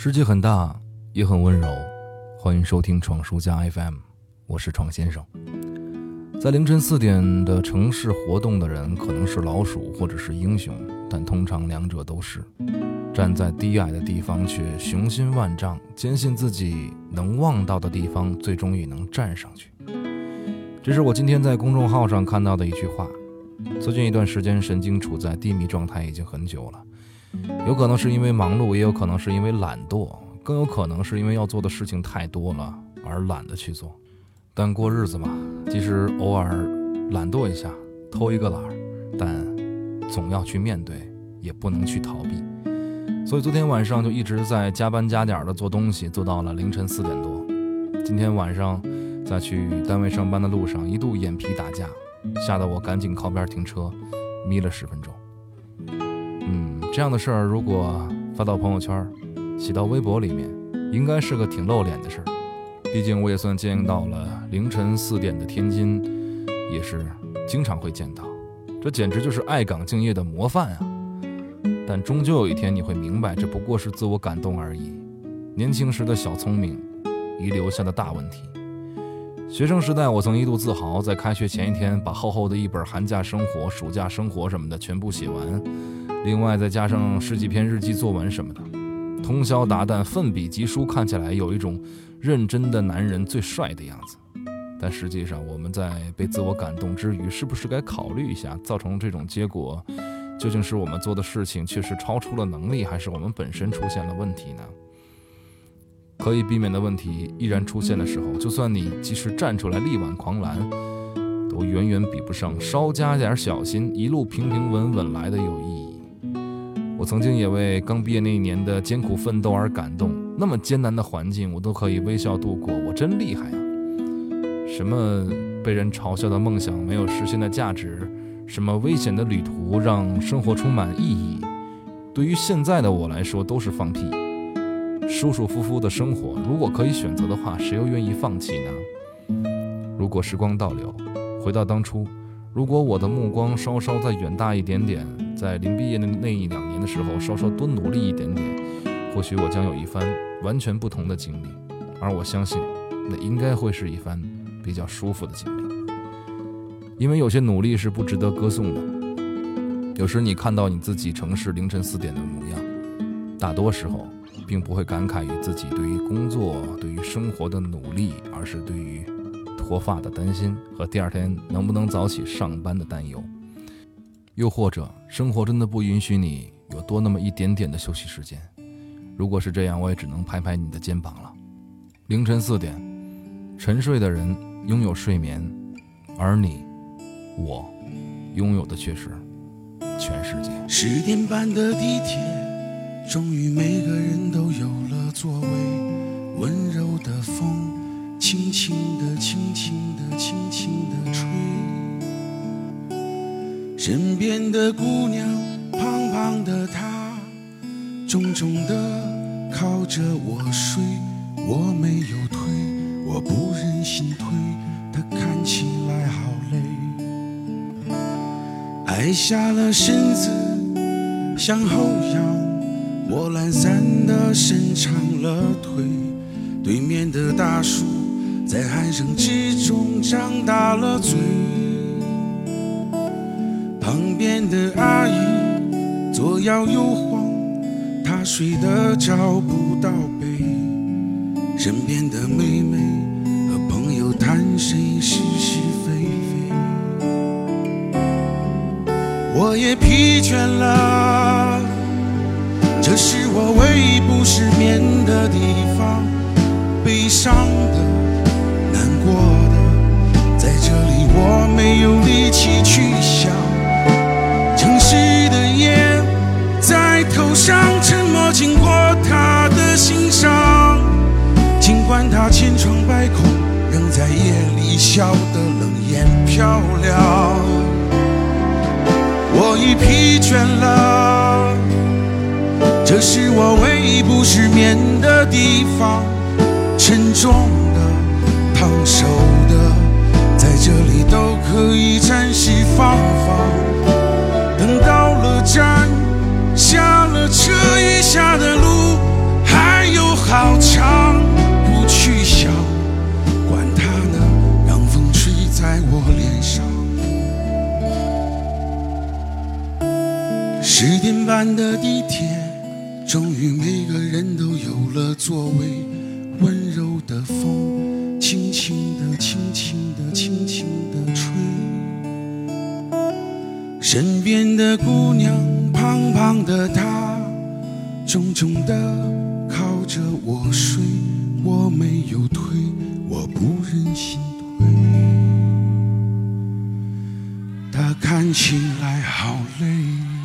世界很大，也很温柔。欢迎收听闯书家 FM，我是闯先生。在凌晨四点的城市活动的人，可能是老鼠或者是英雄，但通常两者都是。站在低矮的地方，却雄心万丈，坚信自己能望到的地方，最终也能站上去。这是我今天在公众号上看到的一句话。最近一段时间，神经处在低迷状态已经很久了。有可能是因为忙碌，也有可能是因为懒惰，更有可能是因为要做的事情太多了而懒得去做。但过日子嘛，即使偶尔懒惰一下，偷一个懒儿，但总要去面对，也不能去逃避。所以昨天晚上就一直在加班加点的做东西，做到了凌晨四点多。今天晚上在去单位上班的路上，一度眼皮打架，吓得我赶紧靠边停车，眯了十分钟。这样的事儿，如果发到朋友圈，写到微博里面，应该是个挺露脸的事儿。毕竟我也算见到了凌晨四点的天津，也是经常会见到。这简直就是爱岗敬业的模范啊！但终究有一天你会明白，这不过是自我感动而已。年轻时的小聪明，遗留下的大问题。学生时代，我曾一度自豪，在开学前一天把厚厚的一本寒假生活、暑假生活什么的全部写完。另外再加上十几篇日记作文什么的，通宵达旦、奋笔疾书，看起来有一种认真的男人最帅的样子。但实际上，我们在被自我感动之余，是不是该考虑一下，造成这种结果，究竟是我们做的事情确实超出了能力，还是我们本身出现了问题呢？可以避免的问题依然出现的时候，就算你即使站出来力挽狂澜，都远远比不上稍加点小心，一路平平稳稳来的有意义。我曾经也为刚毕业那一年的艰苦奋斗而感动。那么艰难的环境，我都可以微笑度过，我真厉害呀！什么被人嘲笑的梦想没有实现的价值，什么危险的旅途让生活充满意义，对于现在的我来说都是放屁。舒舒服服的生活，如果可以选择的话，谁又愿意放弃呢？如果时光倒流，回到当初，如果我的目光稍稍再远大一点点。在临毕业的那一两年的时候，稍稍多努力一点点，或许我将有一番完全不同的经历，而我相信，那应该会是一番比较舒服的经历。因为有些努力是不值得歌颂的。有时你看到你自己城市凌晨四点的模样，大多时候并不会感慨于自己对于工作、对于生活的努力，而是对于脱发的担心和第二天能不能早起上班的担忧。又或者，生活真的不允许你有多那么一点点的休息时间。如果是这样，我也只能拍拍你的肩膀了。凌晨四点，沉睡的人拥有睡眠，而你，我，拥有的却是全世界。十点半的地铁，终于每个人都有了座位。温柔的风，轻轻地，轻轻地，轻轻地吹。身边的姑娘，胖胖的她，重重的靠着我睡。我没有推，我不忍心推，她看起来好累。矮下了身子，向后仰，我懒散的伸长了腿。对面的大叔在鼾声之中张大了嘴。旁边的阿姨左摇右晃，她睡得找不到北。身边的妹妹和朋友谈谁是是非非。我也疲倦了，这是我唯一不失眠的地方。悲伤的、难过的，在这里我没有力气去想。城市的夜，在头上沉默经过他的心上，尽管他千疮百孔，仍在夜里笑得冷眼漂亮。我已疲倦了，我唯一不失眠的地方，沉重的、烫手的，在这里都可以暂时放放。等到了站，下了车，余下的路还有好长。不去想，管他呢，让风吹在我脸上。十点半的地铁。终于每个人都有了座位。温柔的风，轻轻地、轻轻地、轻轻地吹。身边的姑娘，胖胖的她，重重地靠着我睡。我没有推，我不忍心推。她看起来好累。